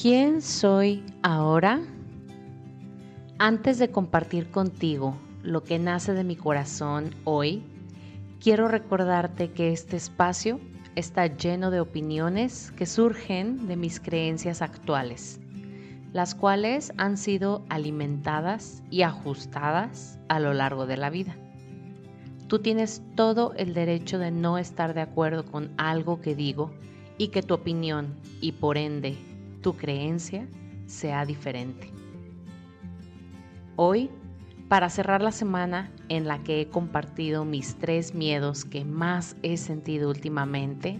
¿Quién soy ahora? Antes de compartir contigo lo que nace de mi corazón hoy, quiero recordarte que este espacio está lleno de opiniones que surgen de mis creencias actuales, las cuales han sido alimentadas y ajustadas a lo largo de la vida. Tú tienes todo el derecho de no estar de acuerdo con algo que digo y que tu opinión y por ende tu creencia sea diferente. Hoy, para cerrar la semana en la que he compartido mis tres miedos que más he sentido últimamente,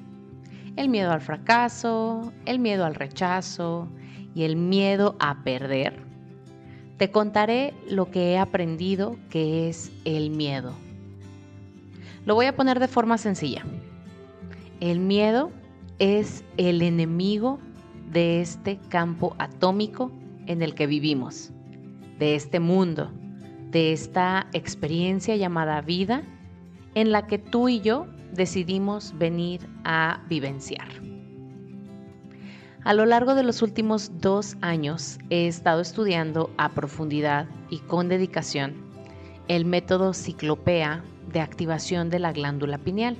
el miedo al fracaso, el miedo al rechazo y el miedo a perder, te contaré lo que he aprendido que es el miedo. Lo voy a poner de forma sencilla. El miedo es el enemigo de este campo atómico en el que vivimos, de este mundo, de esta experiencia llamada vida en la que tú y yo decidimos venir a vivenciar. A lo largo de los últimos dos años he estado estudiando a profundidad y con dedicación el método ciclopea de activación de la glándula pineal,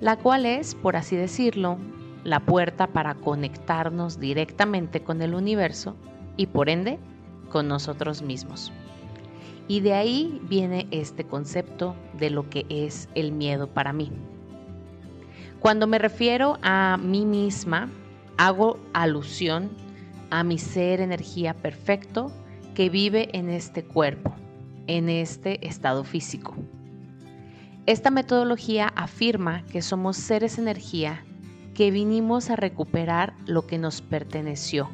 la cual es, por así decirlo, la puerta para conectarnos directamente con el universo y por ende con nosotros mismos. Y de ahí viene este concepto de lo que es el miedo para mí. Cuando me refiero a mí misma, hago alusión a mi ser energía perfecto que vive en este cuerpo, en este estado físico. Esta metodología afirma que somos seres energía que vinimos a recuperar lo que nos perteneció,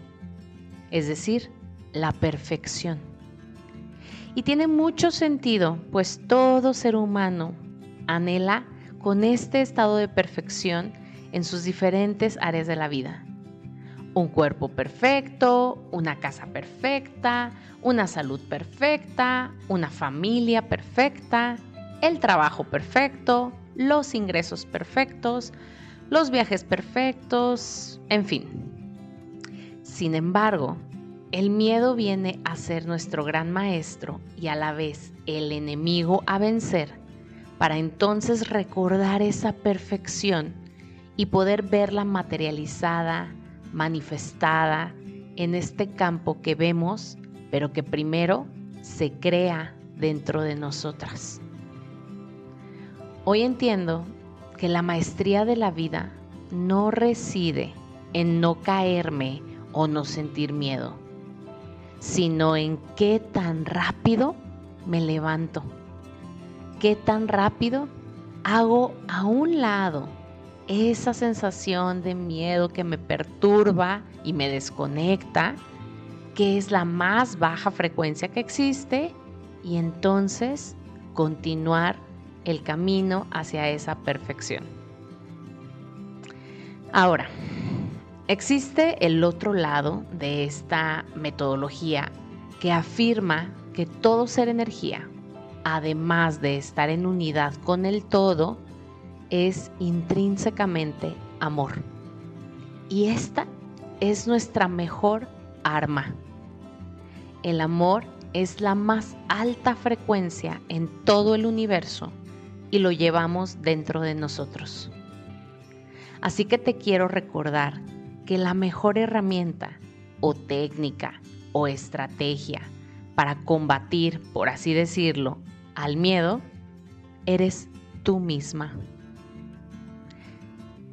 es decir, la perfección. Y tiene mucho sentido, pues todo ser humano anhela con este estado de perfección en sus diferentes áreas de la vida. Un cuerpo perfecto, una casa perfecta, una salud perfecta, una familia perfecta, el trabajo perfecto, los ingresos perfectos, los viajes perfectos, en fin. Sin embargo, el miedo viene a ser nuestro gran maestro y a la vez el enemigo a vencer para entonces recordar esa perfección y poder verla materializada, manifestada en este campo que vemos, pero que primero se crea dentro de nosotras. Hoy entiendo que la maestría de la vida no reside en no caerme o no sentir miedo, sino en qué tan rápido me levanto, qué tan rápido hago a un lado esa sensación de miedo que me perturba y me desconecta, que es la más baja frecuencia que existe, y entonces continuar el camino hacia esa perfección. Ahora, existe el otro lado de esta metodología que afirma que todo ser energía, además de estar en unidad con el todo, es intrínsecamente amor. Y esta es nuestra mejor arma. El amor es la más alta frecuencia en todo el universo y lo llevamos dentro de nosotros. Así que te quiero recordar que la mejor herramienta o técnica o estrategia para combatir, por así decirlo, al miedo, eres tú misma.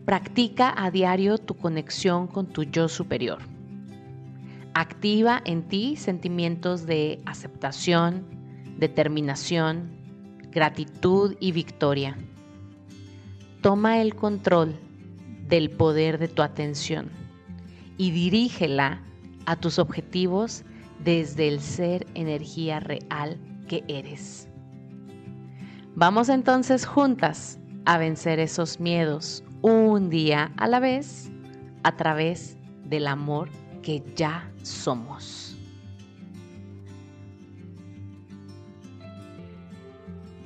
Practica a diario tu conexión con tu yo superior. Activa en ti sentimientos de aceptación, determinación, gratitud y victoria. Toma el control del poder de tu atención y dirígela a tus objetivos desde el ser energía real que eres. Vamos entonces juntas a vencer esos miedos un día a la vez a través del amor que ya somos.